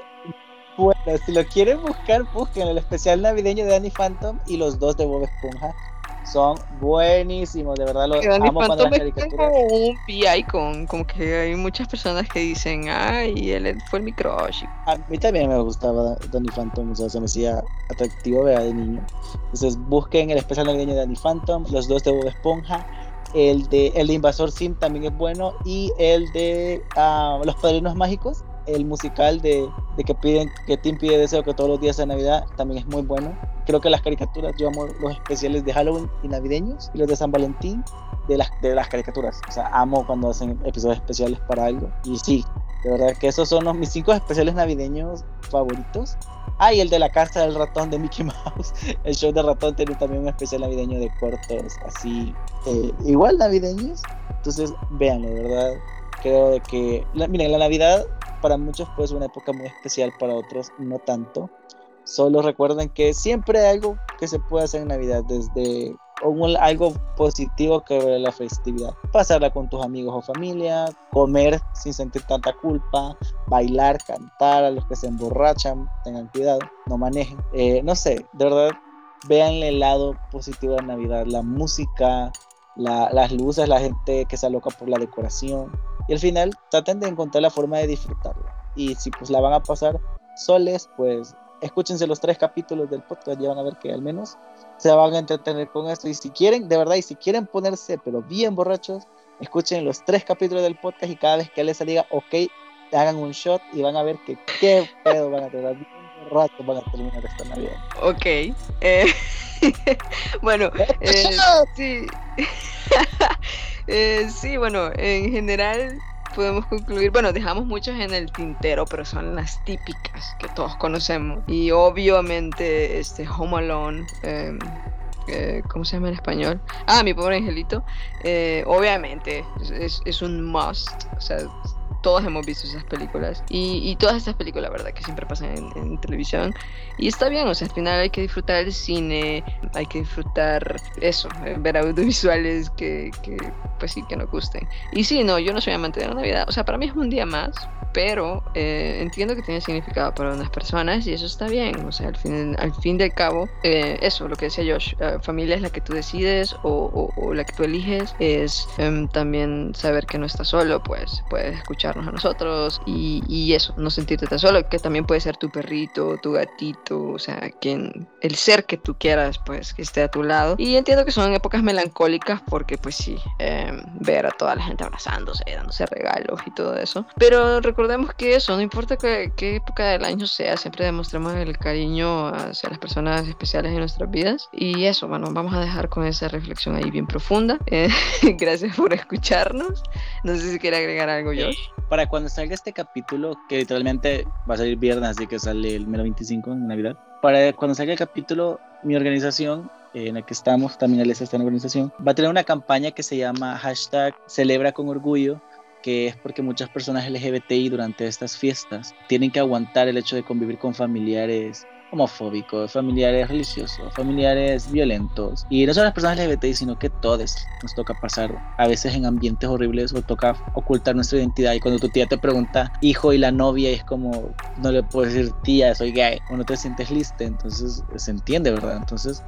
bueno, si lo quieren buscar, busquen el especial navideño de Danny Phantom y los dos de Bob Esponja son buenísimos, de verdad los amo cuando las caricaturas. como un PI con como que hay muchas personas que dicen, ay, él fue mi crush. A mí también me gustaba Danny Phantom, o sea, se me hacía atractivo ver de niño. Entonces busquen el especial navideño de Danny Phantom, los dos de Bob Esponja, el de, el de Invasor Sim también es bueno y el de uh, Los Padrinos Mágicos el musical de, de, que piden que Tim pide deseo que todos los días sea Navidad también es muy bueno. Creo que las caricaturas, yo amo los especiales de Halloween y navideños y los de San Valentín de las, de las caricaturas. O sea, amo cuando hacen episodios especiales para algo. Y sí, de verdad que esos son los, mis cinco especiales navideños favoritos. Ah, y el de la casa del ratón de Mickey Mouse. El show de ratón tiene también un especial navideño de cortos, así, eh, igual navideños. Entonces, véanlo, de verdad. Creo de que, miren, la Navidad para muchos puede ser una época muy especial, para otros no tanto. Solo recuerden que siempre hay algo que se puede hacer en Navidad, desde algo positivo que ver la festividad. Pasarla con tus amigos o familia, comer sin sentir tanta culpa, bailar, cantar, a los que se emborrachan, tengan cuidado, no manejen. Eh, no sé, de verdad, vean el lado positivo de Navidad, la música, las luces, la gente que se aloca por la decoración. Y al final traten de encontrar la forma de disfrutarla. Y si pues la van a pasar soles, pues escúchense los tres capítulos del podcast, ya van a ver que al menos se van a entretener con esto. Y si quieren, de verdad, y si quieren ponerse, pero bien borrachos, escuchen los tres capítulos del podcast y cada vez que les diga, ok, hagan un shot y van a ver que qué pedo van a tener. Bien borrachos van a terminar esta Navidad. Ok. Eh, bueno, eh, sí. Eh, sí, bueno, en general podemos concluir, bueno, dejamos muchos en el tintero, pero son las típicas que todos conocemos. Y obviamente, este Home Alone, em, eh, ¿cómo se llama en español? Ah, mi pobre angelito. obviamente, es, es, un must. O sea, todos hemos visto esas películas y, todas estas películas, la verdad, que siempre pasan en, televisión. Y está bien, o sea, al final hay que disfrutar el cine, hay que disfrutar eso, eh, ver audiovisuales que, que, pues sí, que nos gusten. Y sí, no, yo no soy amante de la Navidad, o sea, para mí es un día más, pero eh, entiendo que tiene significado para unas personas y eso está bien. O sea, al fin, al fin del cabo, eh, eso, lo que decía Josh, eh, familia es la que tú decides o, la que tú eliges, es em, también saber que no estás solo, pues puedes escucharnos a nosotros y, y, eso, no sentirte tan solo, que también puede ser tu perrito, tu gatito, o sea, quien, el ser que tú quieras, pues que esté a tu lado. Y entiendo que son épocas melancólicas porque, pues sí, em, ver a toda la gente abrazándose, dándose regalos y todo eso. Pero recordemos que eso, no importa qué, época del año sea, siempre demostremos el cariño hacia las personas especiales en nuestras vidas. Y eso, bueno, vamos a dejar con esa reflexión ahí bien profunda. Eh, gracias por escucharnos. No sé si quiere agregar algo, Josh. Para cuando salga este capítulo, que literalmente va a salir viernes, así que sale el mero 25 en Navidad. Para cuando salga el capítulo, mi organización en la que estamos, también el está en organización, va a tener una campaña que se llama hashtag celebra con orgullo, que es porque muchas personas LGBTI durante estas fiestas tienen que aguantar el hecho de convivir con familiares homofóbicos, familiares religiosos, familiares violentos. Y no solo las personas LGBTI, sino que todos nos toca pasar a veces en ambientes horribles o toca ocultar nuestra identidad. Y cuando tu tía te pregunta hijo y la novia, y es como, no le puedes decir tía, soy gay, o no te sientes lista, entonces se entiende, ¿verdad? Entonces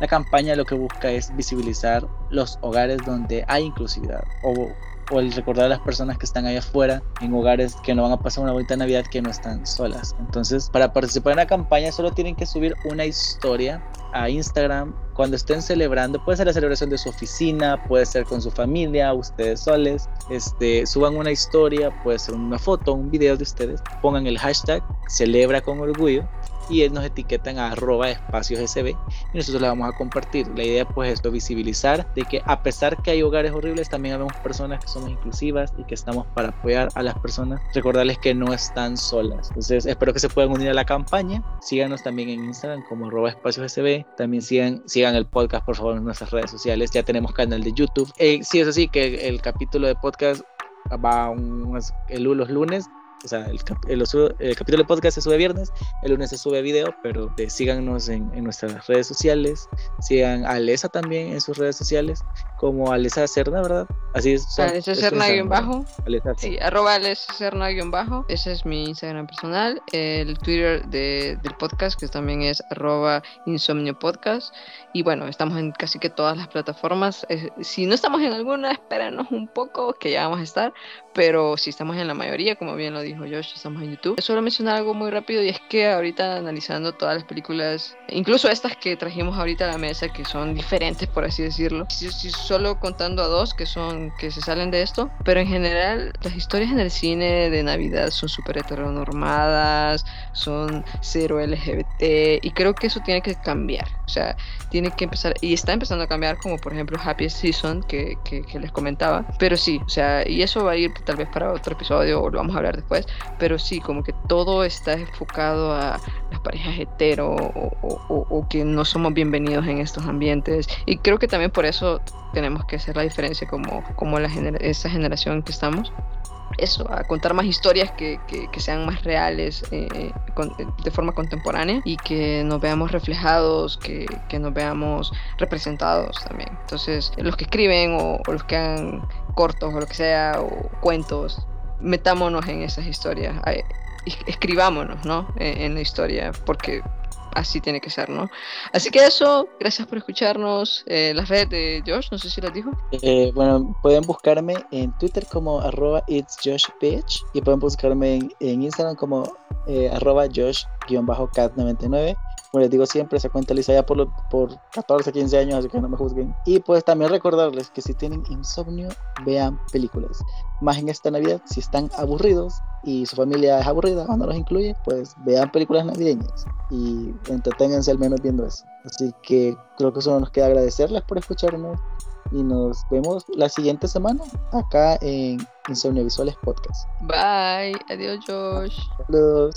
la campaña lo que busca es visibilizar los hogares donde hay inclusividad o o el recordar a las personas que están ahí afuera en hogares que no van a pasar una bonita Navidad que no están solas. Entonces, para participar en la campaña solo tienen que subir una historia a Instagram cuando estén celebrando. Puede ser la celebración de su oficina, puede ser con su familia, ustedes soles. Este, suban una historia, puede ser una foto, un video de ustedes. Pongan el hashtag celebra con orgullo y nos etiquetan a arroba espacios SB y nosotros la vamos a compartir. La idea pues es visibilizar de que a pesar que hay hogares horribles, también habemos personas que somos inclusivas y que estamos para apoyar a las personas, recordarles que no están solas. Entonces espero que se puedan unir a la campaña, síganos también en Instagram como arroba espacios SB, también sigan, sigan el podcast por favor en nuestras redes sociales, ya tenemos canal de YouTube. Eh, sí, es así que el, capítulo de podcast va un, el, los lunes o sea, el, capítulo de podcast se sube viernes, el lunes se sube video, pero eh, síganos en, nuestras redes sociales, sigan a Alesa también en sus redes sociales, como Alesa Cerna, ¿verdad? Así es. Alesa Cerna guion bajo. sí, arroba Alesa Cerna guion bajo. Ese es mi Instagram personal. El Twitter del podcast, que también es arroba insomnio podcast. Y bueno, estamos en casi que todas las plataformas. si no estamos en alguna, espérenos un poco, que ya vamos a estar. Pero si estamos en la mayoría, como bien lo dijo Josh, estamos en YouTube. Solo mencionar algo muy rápido y es que ahorita analizando todas las películas, incluso estas que trajimos ahorita a la mesa, que son diferentes, por así decirlo. Si, solo contando a dos que son que se salen de esto, pero en general las historias en el cine de Navidad son súper heteronormadas, son cero LGBT y creo que eso tiene que cambiar. O sea, tiene que empezar, y está empezando a cambiar, como por ejemplo Happy Season, que, que, les comentaba. Pero sí, o sea, y eso va a ir tal vez para otro episodio o lo vamos a hablar después. Pero sí, como que todo está enfocado a las parejas hetero o, o, que no somos bienvenidos en estos ambientes. Y creo que también por eso tenemos que hacer la diferencia como, como la esa generación que estamos eso, a contar más historias que, que, sean más reales eh, eh, de forma contemporánea y que nos veamos reflejados, que, que, nos veamos representados también. Entonces, los que escriben o, los que hagan cortos o lo que sea, o cuentos, metámonos en esas historias, escribámonos, ¿no? en la historia, porque así tiene que ser, ¿no? Así que eso, gracias por escucharnos. Eh, las redes de Josh, no sé si las dijo. Eh, bueno, pueden buscarme en Twitter como arroba it's Josh y pueden buscarme en, Instagram como eh, arroba Josh-cat99. Como les digo siempre, cuenta lisa ya por, por 14, 15 años, así que no me juzguen. Y pues también recordarles que si tienen insomnio, vean películas. Más en esta Navidad, si están aburridos y su familia es aburrida o no los incluye, pues vean películas navideñas y entreténganse al menos viendo eso. Así que creo que solo nos queda agradecerles por escucharnos y nos vemos la siguiente semana acá en Insomnio Visuales Podcast. Bye, adiós Josh. Adiós.